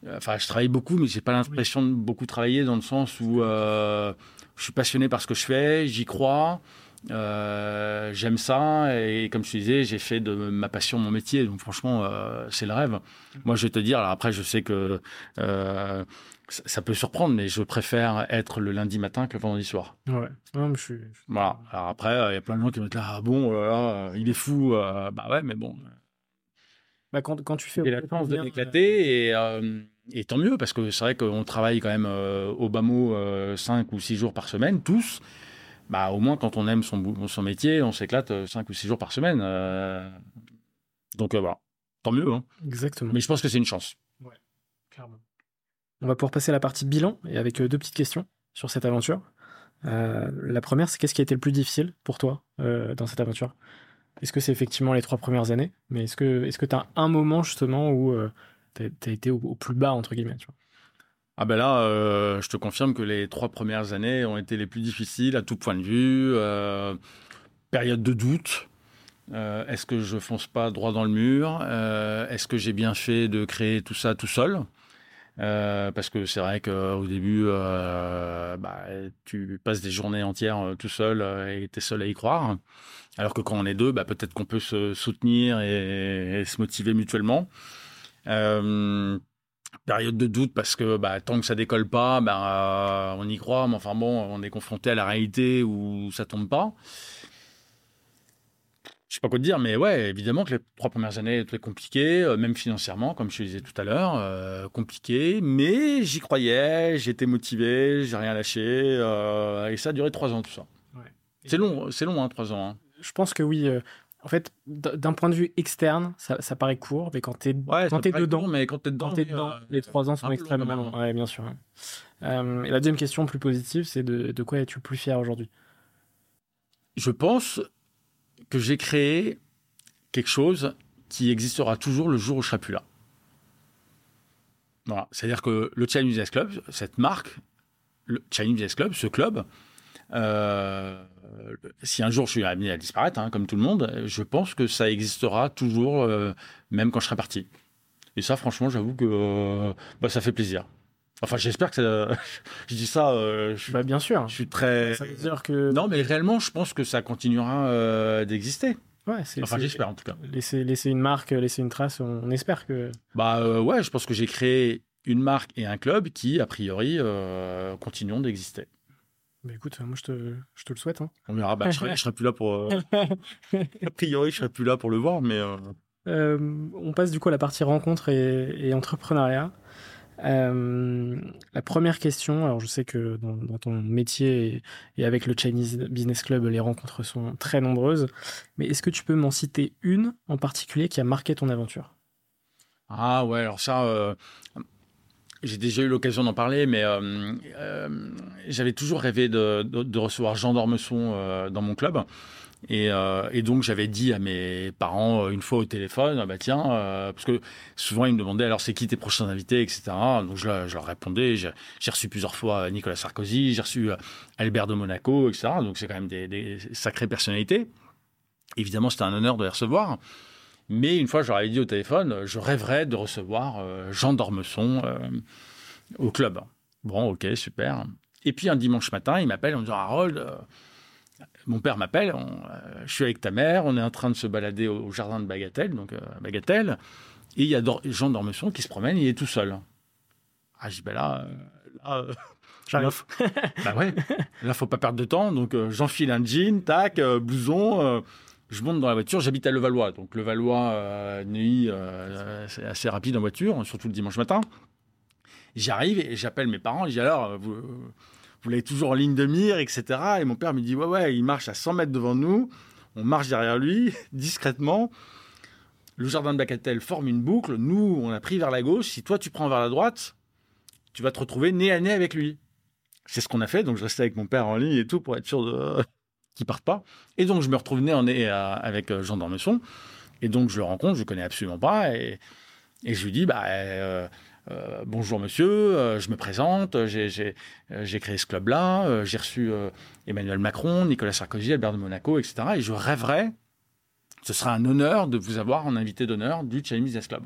enfin, je travaille beaucoup, mais j'ai pas l'impression de beaucoup travailler dans le sens où euh, je suis passionné par ce que je fais, j'y crois. Euh, j'aime ça et comme je te disais, j'ai fait de ma passion mon métier. Donc franchement, c'est le rêve. Moi, je vais te dire. Alors après, je sais que ça peut surprendre, mais je préfère être le lundi matin que le vendredi soir.
Ouais. je suis...
Voilà. Alors après, il y a plein de gens qui vont être là. Ah bon, oh il est fou. bah ouais, mais bon.
Bah quand, quand, tu fais.
La chance de m'éclater et, euh, et, tant mieux parce que c'est vrai qu'on travaille quand même euh, au bas mot 5 ou 6 jours par semaine, tous. bah, au moins, quand on aime son, son métier, on s'éclate 5 ou 6 jours par semaine. donc, voilà. Tant mieux. Hein.
Exactement.
Mais je pense que c'est une chance.
Ouais, clairement. On va pouvoir passer à la partie bilan et avec deux petites questions sur cette aventure. la première, c'est qu'est-ce qui a été le plus difficile pour toi dans cette aventure? Est-ce que c'est effectivement les trois premières années Mais est-ce que est-ce que un moment justement où euh, tu as, été au, plus bas, entre guillemets
Ah ben là, euh, je te confirme que les trois premières années ont été les plus difficiles à tout point de vue. Euh, période de doute. Est-ce que je fonce pas droit dans le mur? Est-ce que j'ai bien fait de créer tout ça tout seul? Parce que c'est vrai qu'au début, bah, tu passes des journées entières tout seul et tu es seul à y croire. Alors que quand on est deux, bah, peut-être qu'on peut se soutenir et, se motiver mutuellement. Euh, période de doute parce que bah, tant que ça décolle pas, bah, on y croit, mais enfin bon, on est confronté à la réalité où ça tombe pas. Je sais pas quoi te dire, mais ouais, évidemment que les trois premières années étaient compliquées, euh, même financièrement, comme je te disais tout à l'heure, euh, compliquées, mais j'y croyais, j'étais motivé, j'ai rien lâché, et ça a duré trois ans tout ça. C'est long, c'est long, hein, trois ans. Hein
je pense que oui. Euh, en fait, d'un point de vue externe, ça, ça paraît court, mais quand tu es, quand es dedans,
mais quand tu es dedans,
dedans euh, les trois ans sont extrêmement longs. Ouais, bien sûr. Euh, et la deuxième question plus positive, c'est de, de, quoi es-tu plus fier aujourd'hui?
Je pense que j'ai créé quelque chose qui existera toujours le jour où je serai plus là. Voilà. C'est-à-dire que le Chinese Business Club, cette marque, le Chinese Business Club, ce club, euh, si un jour je suis amené à disparaître, hein, comme tout le monde, je pense que ça existera toujours, euh, même quand je serai parti. Et ça, franchement, j'avoue que euh, bah, ça fait plaisir. Enfin, j'espère que ça... je dis ça.
je, bah, bien sûr.
Je suis très.
Ça veut dire que.
Non, mais réellement, je pense que ça continuera d'exister.
Ouais,
enfin, j'espère en tout cas.
Laisser, laisser une marque, laisser une trace, on, espère que.
Bah ouais, je pense que j'ai créé une marque et un club qui, a priori, continueront d'exister.
Bah écoute, moi je te, je te le souhaite. Hein.
On verra. Bah, je, serai, serai plus là pour. Euh, a priori, je serai plus là pour le voir, mais. Euh,
euh, on passe du coup à la partie rencontre et, entrepreneuriat. La première question, alors je sais que dans, ton métier et, avec le Chinese Business Club, les rencontres sont très nombreuses, mais est-ce que tu peux m'en citer une en particulier qui a marqué ton aventure?
Ah ouais, alors ça, j'ai déjà eu l'occasion d'en parler, mais euh, euh, j'avais toujours rêvé de, recevoir Jean d'Ormesson euh, dans mon club. Et, et donc j'avais dit à mes parents une fois au téléphone, ah bah tiens, parce que souvent ils me demandaient alors c'est qui tes prochains invités, etc. Donc je, je leur répondais. J'ai reçu plusieurs fois Nicolas Sarkozy, j'ai reçu Albert de Monaco, etc. Donc c'est quand même des, sacrées personnalités. Évidemment, c'était un honneur de les recevoir. Mais une fois, j'aurais dit au téléphone, je rêverais de recevoir euh, Jean d'Ormesson euh, au club. Bon, ok, super. Et puis un dimanche matin, il m'appelle en me disant Harold, euh, mon père m'appelle, je suis avec ta mère, on est en train de se balader au, jardin de Bagatelle, donc Bagatelle, et il y a Jean d'Ormesson qui se promène, il est tout seul. Ah, je dis ben là, là
J'arrive.
bah ouais, là, faut pas perdre de temps, donc j'enfile un jean, tac, blouson je monte dans la voiture, j'habite à Levallois. Donc Levallois, euh, euh, c'est assez rapide en voiture, surtout le dimanche matin. J'arrive et j'appelle mes parents, je dis alors, vous, vous l'avez toujours en ligne de mire, etc. Et mon père me dit, ouais, ouais, il marche à 100 mètres devant nous, on marche derrière lui, discrètement. Le jardin de Bacatel forme une boucle, nous, on a pris vers la gauche, si toi tu prends vers la droite, tu vas te retrouver nez à nez avec lui. C'est ce qu'on a fait, donc je restais avec mon père en ligne et tout pour être sûr de qui partent pas. Et donc, je me retrouve né en nez avec euh, Jean d'Ormesson. Et donc, je le rencontre, je le connais absolument pas. Et, et je lui dis, bah, euh, euh, bonjour monsieur, je me présente, j'ai créé ce club-là, j'ai reçu Emmanuel Macron, Nicolas Sarkozy, Albert de Monaco, etc. Et je rêverais, ce sera un honneur de vous avoir en invité d'honneur du Chinese Business Club.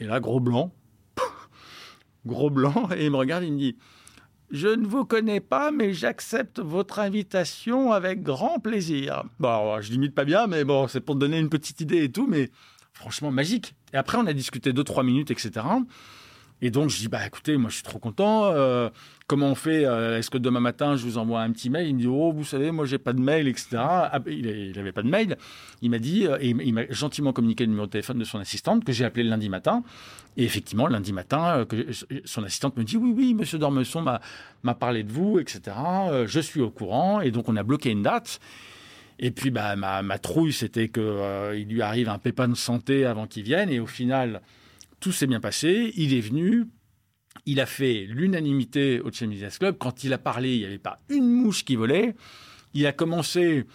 Et là, gros blanc, gros blanc, et il me regarde, il me dit, je ne vous connais pas, mais j'accepte votre invitation avec grand plaisir. Bon, je limite pas bien, mais bon, c'est pour te donner une petite idée et tout, mais franchement magique. Et après, on a discuté deux, trois minutes, etc. Et donc, je dis, bah écoutez, moi, je suis trop content. Euh, comment on fait euh, Est-ce que demain matin, je vous envoie un petit mail? Il me dit, oh, vous savez, moi, j'ai pas de mail, etc. Ah, il n'avait pas de mail. Il m'a dit, et il m'a gentiment communiqué le numéro de téléphone de son assistante, que j'ai appelé le lundi matin. Et effectivement, lundi matin, son assistante me dit, oui, oui, monsieur Dormesson m'a parlé de vous, etc. je suis au courant. Et donc, on a bloqué une date. Et puis, bah, ma, trouille, c'était qu'il lui arrive un pépin de santé avant qu'il vienne. Et au final tout s'est bien passé. Il est venu. Il a fait l'unanimité au Business Club. Quand il a parlé, il n'y avait pas une mouche qui volait. Il a commencé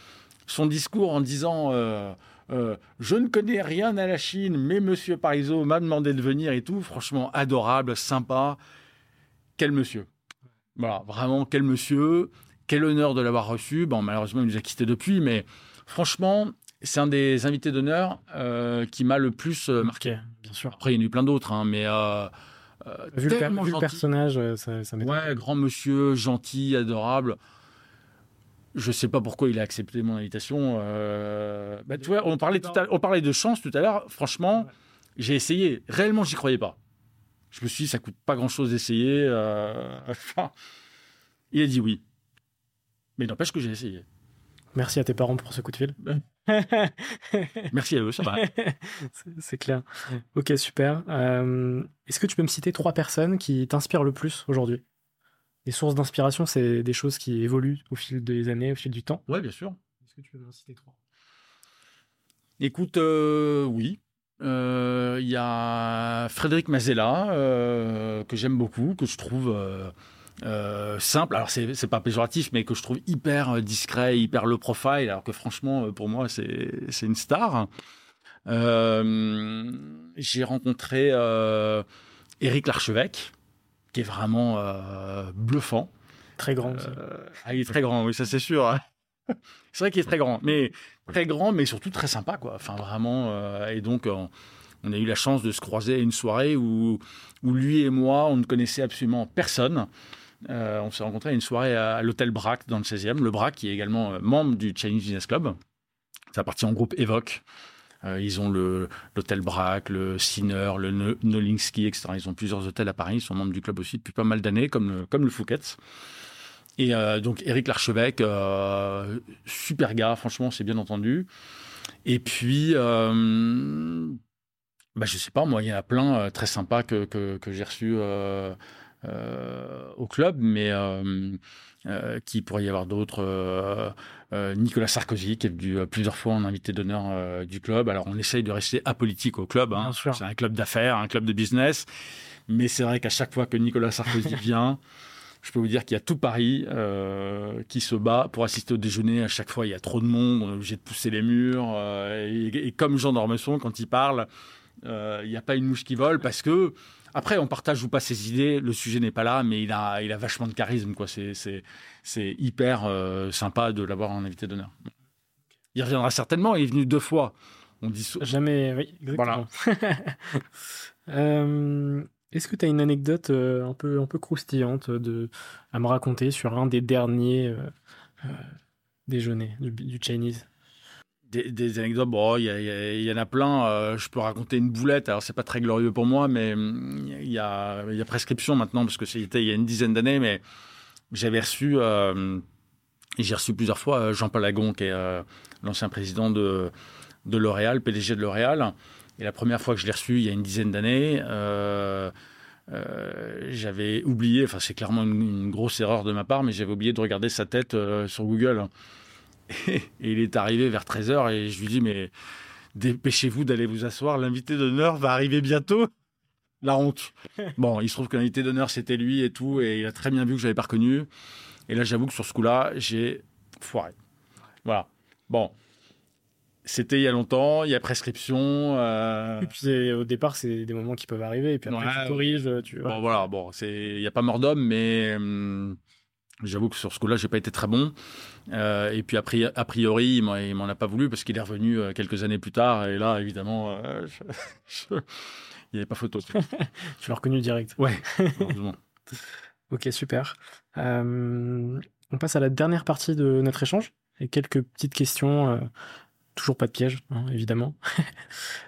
son discours en disant euh, euh, Je ne connais rien à la Chine, mais Monsieur Parizeau m'a demandé de venir et tout. Franchement, adorable, sympa. Quel monsieur? Voilà, vraiment, quel monsieur. Quel honneur de l'avoir reçu. Bon, malheureusement, il nous a quittés depuis, mais franchement, c'est un des invités d'honneur euh, qui m'a le plus euh, marqué.
Bien sûr.
Après, il y en a eu plein d'autres, hein, mais euh,
vu, le, personnage, ça, ça
Ouais, grand monsieur, gentil, adorable. Je sais pas pourquoi il a accepté mon invitation. Bah, tu vois, on parlait, on parlait de chance tout à l'heure. Franchement, j'ai essayé. Réellement, j'y croyais pas. Je me suis dit, ça coûte pas grand chose d'essayer. Enfin, il a dit oui. Mais n'empêche que j'ai essayé.
Merci à tes parents pour ce coup de fil.
Merci à eux, ça va.
C'est clair. Ok, super. Euh, est-ce que tu peux me citer trois personnes qui t'inspirent le plus aujourd'hui? Les sources d'inspiration, c'est des choses qui évoluent au fil des années, au fil du temps.
Ouais, bien sûr.
Est-ce que tu peux me citer trois?
Écoute, euh, oui. Euh, il y a Frédéric Mazella, que j'aime beaucoup, que je trouve euh, simple, alors c'est pas péjoratif, mais que je trouve hyper euh, discret, hyper low profile, alors que franchement, euh, pour moi, c'est une star. J'ai rencontré Éric Larchevêque, qui est vraiment bluffant.
Très grand.
Ah, il est très grand, oui, ça c'est sûr. c'est vrai qu'il est très grand, mais très grand, mais surtout très sympa, quoi. Enfin, vraiment. et donc, on a eu la chance de se croiser à une soirée où, où lui et moi, on ne connaissait absolument personne. Euh, on s'est rencontrés à une soirée à, l'hôtel Brac dans le 16e. Le Brac, qui est également euh, membre du Chinese Business Club. Ça appartient au groupe Evoque. Euh, ils ont l'hôtel Brac, le Sinner, le Nolinski, etc. Ils ont plusieurs hôtels à Paris. Ils sont membres du club aussi depuis pas mal d'années, comme le, comme le. Et donc, Eric Larchevêque, super gars, franchement, c'est bien entendu. Et puis, bah, je sais pas, moi, il y en a plein très sympas que, que, que j'ai reçus au club, mais euh, euh, qui pourrait y avoir d'autres. Nicolas Sarkozy, qui est venu plusieurs fois en invité d'honneur du club. Alors, on essaye de rester apolitique au club. Hein. C'est un club d'affaires, un club de business. Mais c'est vrai qu'à chaque fois que Nicolas Sarkozy vient, je peux vous dire qu'il y a tout Paris qui se bat pour assister au déjeuner. À chaque fois, il y a trop de monde, on est obligé de pousser les murs. et, comme Jean d'Ormesson, quand il parle, il n'y a pas une mouche qui vole parce que après, on partage ou pas ses idées, le sujet n'est pas là, mais il a, il a vachement de charisme. Quoi. C'est, c'est, c'est hyper euh, sympa de l'avoir en invité d'honneur. Il reviendra certainement, il est venu deux fois. On dit
Jamais, oui, exactement. Euh, est-ce que tu as une anecdote euh, un, peu, un peu croustillante de, à me raconter sur un des derniers déjeuners du, du Chinese?
Des, anecdotes, bon, il y, en a plein. Euh, je peux raconter une boulette. Alors, c'est pas très glorieux pour moi, mais hum, il y a, prescription maintenant parce que c'était il y a une dizaine d'années. Mais j'avais reçu, euh, j'ai reçu plusieurs fois euh, Jean-Paul Agon, qui est l'ancien président de, de L'Oréal, PDG de L'Oréal. Et la première fois que je l'ai reçu, il y a une dizaine d'années, j'avais oublié, enfin, c'est clairement une, une, grosse erreur de ma part, mais j'avais oublié de regarder sa tête sur Google. Et, il est arrivé vers 13h et je lui dis, mais dépêchez-vous d'aller vous asseoir, l'invité d'honneur va arriver bientôt. La honte. Bon, il se trouve que l'invité d'honneur, c'était lui et tout, et il a très bien vu que je l'avais pas reconnu. Et là, j'avoue que sur ce coup-là, j'ai foiré. Voilà. Bon. C'était il y a longtemps, il y a prescription. Euh...
Et puis au départ, c'est des moments qui peuvent arriver, et puis après, tu corriges. Tu...
Bon, voilà, bon, il n'y a pas mort d'homme, mais. Hum, J'avoue que sur ce coup-là, j'ai pas été très bon. Euh, et puis a priori, il m'en a pas voulu parce qu'il est revenu euh, quelques années plus tard. Et là, évidemment, euh, il n'y avait pas photo. tu
l'as reconnu direct.
Ouais, heureusement.
ok, super. on passe à la dernière partie de notre échange et quelques petites questions. toujours pas de piège, hein, évidemment.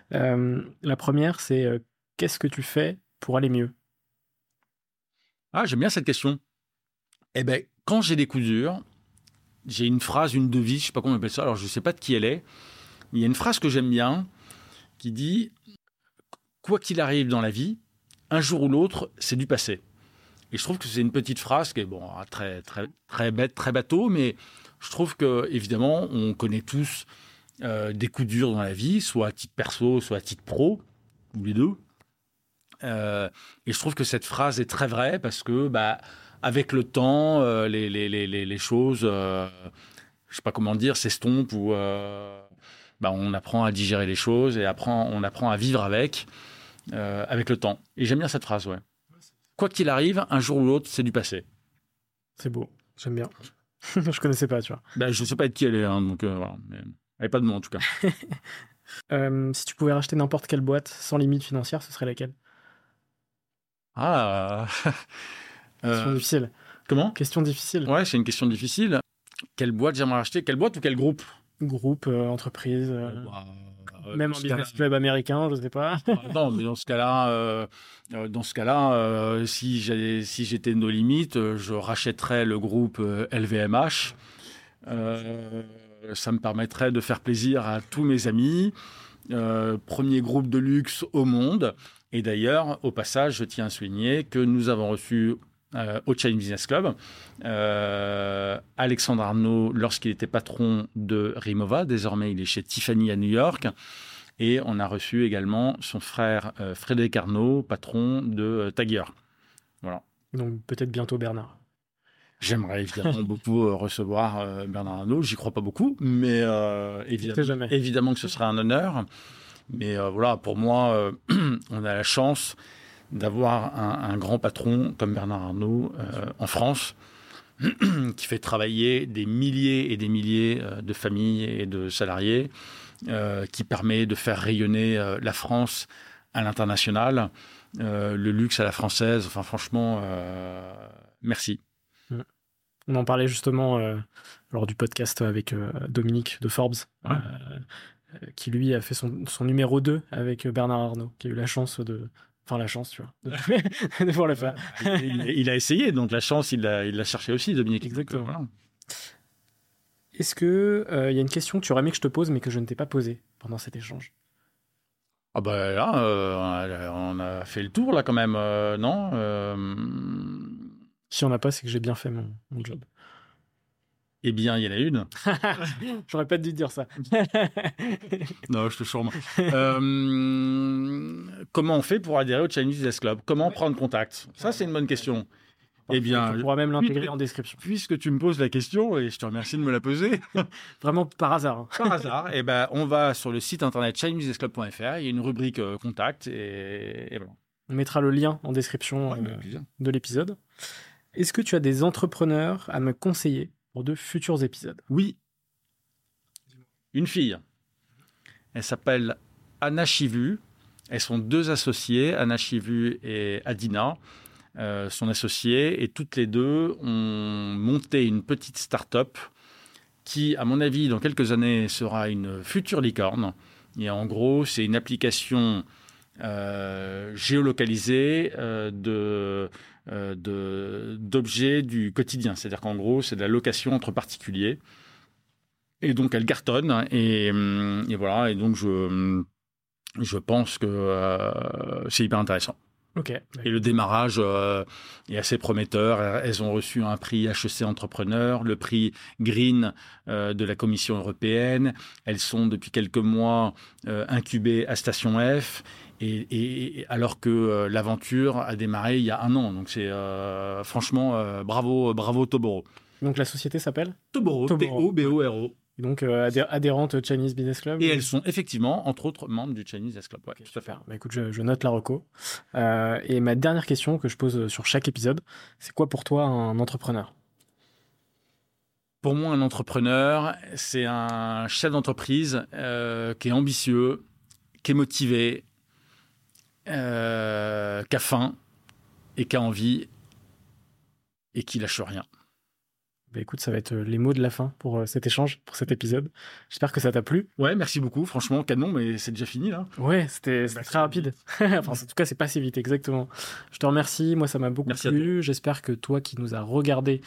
la première, c'est qu'est-ce que tu fais pour aller mieux?
Ah, j'aime bien cette question. Eh ben, quand j'ai des coups durs, j'ai une phrase, une devise, je sais pas comment on appelle ça, alors je ne sais pas de qui elle est, mais il y a une phrase que j'aime bien qui dit Quoi qu'il arrive dans la vie, un jour ou l'autre, c'est du passé. Et je trouve que c'est une petite phrase qui est bon, très, très, très bête, très bateau, mais je trouve que, évidemment, on connaît tous euh, des coups durs dans la vie, soit à titre perso, soit à titre pro, ou les deux. Euh, et je trouve que cette phrase est très vraie parce que, bah, avec le temps, euh, les, les, les, les, choses, euh, je sais pas comment dire, s'estompent ou bah, on apprend à digérer les choses et apprend, on apprend à vivre avec, avec le temps. Et j'aime bien cette phrase, ouais. Quoi qu'il arrive, un jour ou l'autre, c'est du passé.
C'est beau, j'aime bien. je connaissais pas, tu vois.
Bah, je sais pas de qui elle est, hein, donc voilà. Mais... Elle n'est pas de moi en tout cas.
si tu pouvais racheter n'importe quelle boîte sans limite financière, ce serait laquelle?
Ah.
Question euh, difficile.
Comment
Question difficile.
Ouais, c'est une question difficile. Quelle boîte j'aimerais acheter? Quelle boîte ou quel groupe?
Groupe, euh, entreprise. Euh, bah, même un business club américain, je ne sais pas.
Ah, non, mais dans ce cas-là, dans ce cas-là, si j'étais si nos limites, je rachèterais le groupe LVMH. ça me permettrait de faire plaisir à tous mes amis. premier groupe de luxe au monde. Et d'ailleurs, au passage, je tiens à souligner que nous avons reçu euh, au Chinese Business Club euh, Alexandre Arnaud lorsqu'il était patron de Rimova. Désormais, il est chez Tiffany à New York. Et on a reçu également son frère euh, Frédéric Arnaud, patron de Tagier. Voilà.
Donc peut-être bientôt Bernard.
J'aimerais évidemment beaucoup recevoir Bernard Arnault. J'y crois pas beaucoup, mais évidemment, évidemment que ce serait un honneur. Mais voilà, pour moi, on a la chance d'avoir un, grand patron comme Bernard Arnault euh, en France, qui fait travailler des milliers et des milliers de familles et de salariés, qui permet de faire rayonner la France à l'international, le luxe à la française. Enfin, franchement, merci.
On en parlait justement lors du podcast avec Dominique de Forbes. Euh, qui lui a fait son, son, numéro 2 avec euh, Bernard Arnault, qui a eu la chance de. Enfin, la chance, tu vois, de, de pouvoir le faire.
il, a essayé, donc la chance, il l'a il cherché aussi, Dominique.
Exactement. Est-ce qu'il euh, il y a une question que tu aurais aimé que je te pose, mais que je ne t'ai pas posée pendant cet échange?
Ah bah là, on a fait le tour là quand même, non
Si on n'a pas, c'est que j'ai bien fait mon, mon job.
Eh bien, il y en a une.
J'aurais pas dû dire ça.
non, je te charme. Euh, comment on fait pour adhérer au Chinese Business Club? Comment prendre contact? Ça, c'est une bonne question.
eh bien, on pourra même l'intégrer en description.
Puisque tu me poses la question, et je te remercie de me la poser.
Vraiment par hasard. Hein.
Par hasard. eh ben, on va sur le site internet chinesebusinessclub.fr. Il y a une rubrique euh, contact et, voilà.
On mettra le lien en description euh, de l'épisode. Est-ce que tu as des entrepreneurs à me conseiller? Pour de futurs épisodes.
Oui. Une fille. Elle s'appelle Anna Chivu. Elles sont deux associées, Anna Chivu et Adina, euh, son associée, et toutes les deux ont monté une petite start-up qui, à mon avis, dans quelques années, sera une future licorne. Et en gros, c'est une application euh, géolocalisée euh, de d'objets du quotidien. C'est-à-dire qu'en gros, c'est de la location entre particuliers. Et donc, elle cartonne. Et, voilà. Et donc, je, je pense que euh, c'est hyper intéressant.
Ok.
Et le démarrage euh, est assez prometteur. Elles ont reçu un prix HEC Entrepreneur, le prix Green de la Commission européenne. Elles sont depuis quelques mois incubées à Station F et, alors que euh, l'aventure a démarré il y a un an. Donc c'est euh, franchement euh, bravo, bravo Toboro.
Donc la société s'appelle
Toboro, T-O-B-O-R-O.
Donc adhérente Chinese Business Club.
Et elles sont effectivement, entre autres, membres du Chinese Business Club. Ouais, tout à fait.
Bah, écoute, je, note la reco. et ma dernière question que je pose sur chaque épisode, c'est quoi pour toi un entrepreneur?
Pour moi, un entrepreneur, c'est un chef d'entreprise qui est ambitieux, qui est motivé, euh, qui a faim et qui a envie et qui lâche rien.
Bah écoute, ça va être les mots de la fin pour cet échange, pour cet épisode. J'espère que ça t'a plu.
Ouais, merci beaucoup. Franchement, canon, mais c'est déjà fini là.
Ouais, c'était très rapide. enfin, en tout cas, c'est pas si vite, exactement. Je te remercie. Moi, ça m'a beaucoup plu. J'espère que toi qui nous as regardé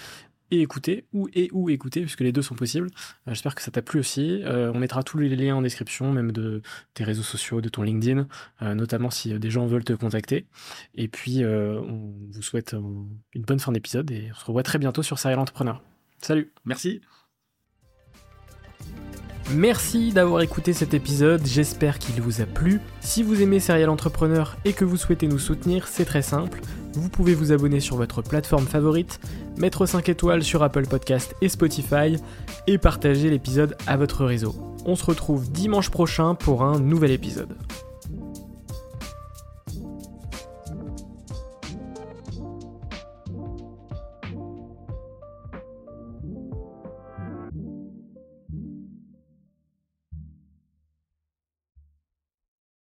et écouter, ou et ou écouter, puisque les deux sont possibles. Euh, j'espère que ça t'a plu aussi. Euh, on mettra tous les liens en description, même de tes réseaux sociaux, de ton LinkedIn, euh, notamment si des gens veulent te contacter. Et puis, on vous souhaite une bonne fin d'épisode et on se revoit très bientôt sur Serial Entrepreneur. Salut
Merci
Merci d'avoir écouté cet épisode, j'espère qu'il vous a plu. Si vous aimez Serial Entrepreneur et que vous souhaitez nous soutenir, c'est très simple. Vous pouvez vous abonner sur votre plateforme favorite, mettre 5 étoiles sur Apple Podcast et Spotify et partager l'épisode à votre réseau. On se retrouve dimanche prochain pour un nouvel épisode.